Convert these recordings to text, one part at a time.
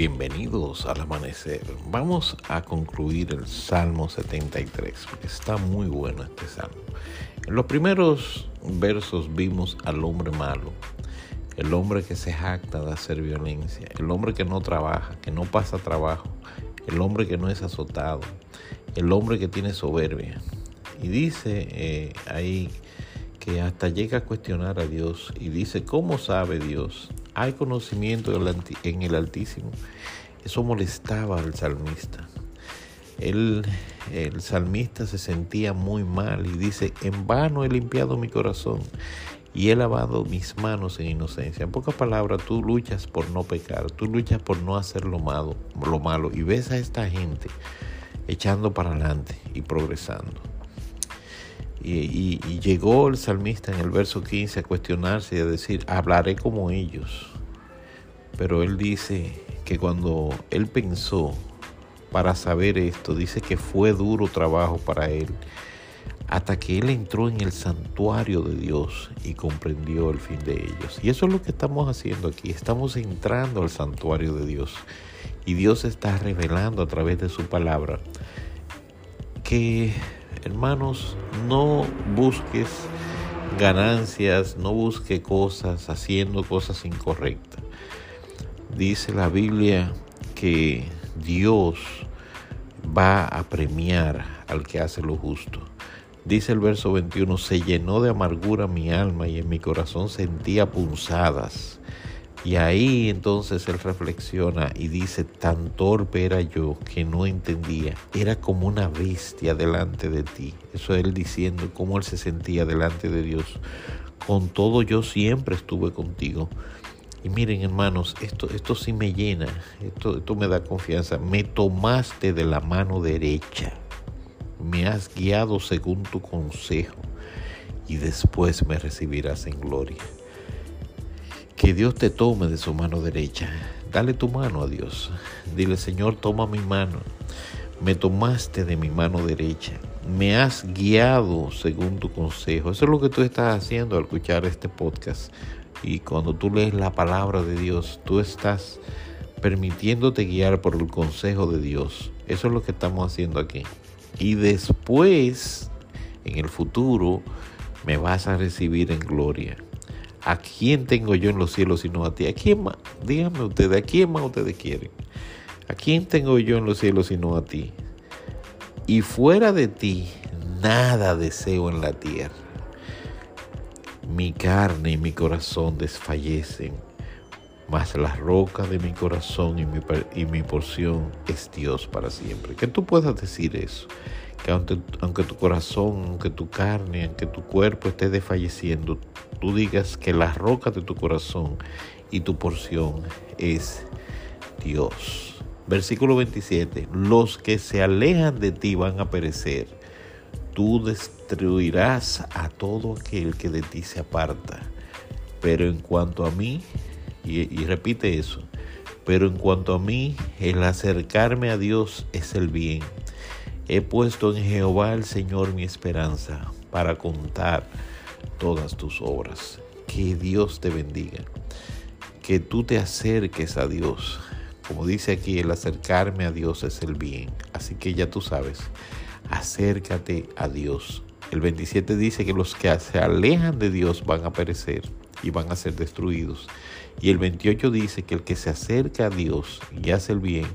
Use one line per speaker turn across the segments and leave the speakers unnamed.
Bienvenidos al amanecer. Vamos a concluir el Salmo 73, porque está muy bueno este salmo. En los primeros versos vimos al hombre malo, el hombre que se jacta de hacer violencia, el hombre que no trabaja, que no pasa trabajo, el hombre que no es azotado, el hombre que tiene soberbia. Y dice eh, ahí que hasta llega a cuestionar a Dios y dice, ¿cómo sabe Dios? ¿Hay conocimiento en el Altísimo? Eso molestaba al salmista. el salmista se sentía muy mal y dice, en vano he limpiado mi corazón y he lavado mis manos en inocencia. En pocas palabras, tú luchas por no pecar, tú luchas por no hacer lo malo, lo malo y ves a esta gente echando para adelante y progresando. Y, llegó el salmista en el verso 15 a cuestionarse y a decir, hablaré como ellos. Pero él dice que cuando él pensó para saber esto, dice que fue duro trabajo para él, hasta que él entró en el santuario de Dios y comprendió el fin de ellos. Y eso es lo que estamos haciendo aquí, estamos entrando al santuario de Dios. Y Dios está revelando a través de su palabra que Hermanos, no busques ganancias, no busques cosas haciendo cosas incorrectas. Dice la Biblia que Dios va a premiar al que hace lo justo. Dice el verso 21, se llenó de amargura mi alma y en mi corazón sentía punzadas. Y ahí entonces él reflexiona y dice, tan torpe era yo que no entendía, era como una bestia delante de ti. Eso él diciendo cómo él se sentía delante de Dios. Con todo yo siempre estuve contigo. Y miren hermanos, esto, esto sí me llena, esto, esto me da confianza. Me tomaste de la mano derecha, me has guiado según tu consejo y después me recibirás en gloria. Que Dios te tome de su mano derecha. Dale tu mano a Dios. Dile, Señor, toma mi mano. Me tomaste de mi mano derecha. Me has guiado según tu consejo. Eso es lo que tú estás haciendo al escuchar este podcast. Y cuando tú lees la palabra de Dios, tú estás permitiéndote guiar por el consejo de Dios. Eso es lo que estamos haciendo aquí. Y después, en el futuro, me vas a recibir en gloria. ¿A quién tengo yo en los cielos sino a ti? ¿A quién más? Díganme ustedes, ¿a quién más ustedes quieren? ¿A quién tengo yo en los cielos sino a ti? Y fuera de ti, nada deseo en la tierra. Mi carne y mi corazón desfallecen, mas la roca de mi corazón y mi, y porción es Dios para siempre. Que tú puedas decir eso que aunque, tu corazón, aunque tu carne, aunque tu cuerpo esté desfalleciendo, tú digas que la roca de tu corazón y tu porción es Dios. Versículo 27. Los que se alejan de ti van a perecer. Tú destruirás a todo aquel que de ti se aparta. Pero en cuanto a mí, y, y repite eso, pero en cuanto a mí, el acercarme a Dios es el bien He puesto en Jehová el Señor mi esperanza para contar todas tus obras. Que Dios te bendiga. Que tú te acerques a Dios. Como dice aquí, el acercarme a Dios es el bien. Así que ya tú sabes, acércate a Dios. El 27 dice que los que se alejan de Dios van a perecer y van a ser destruidos. Y el 28 dice que el que se acerca a Dios y hace el bien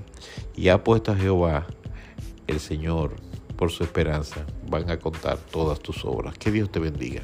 y ha puesto a Jehová el Señor, por su esperanza, van a contar todas tus obras. Que Dios te bendiga.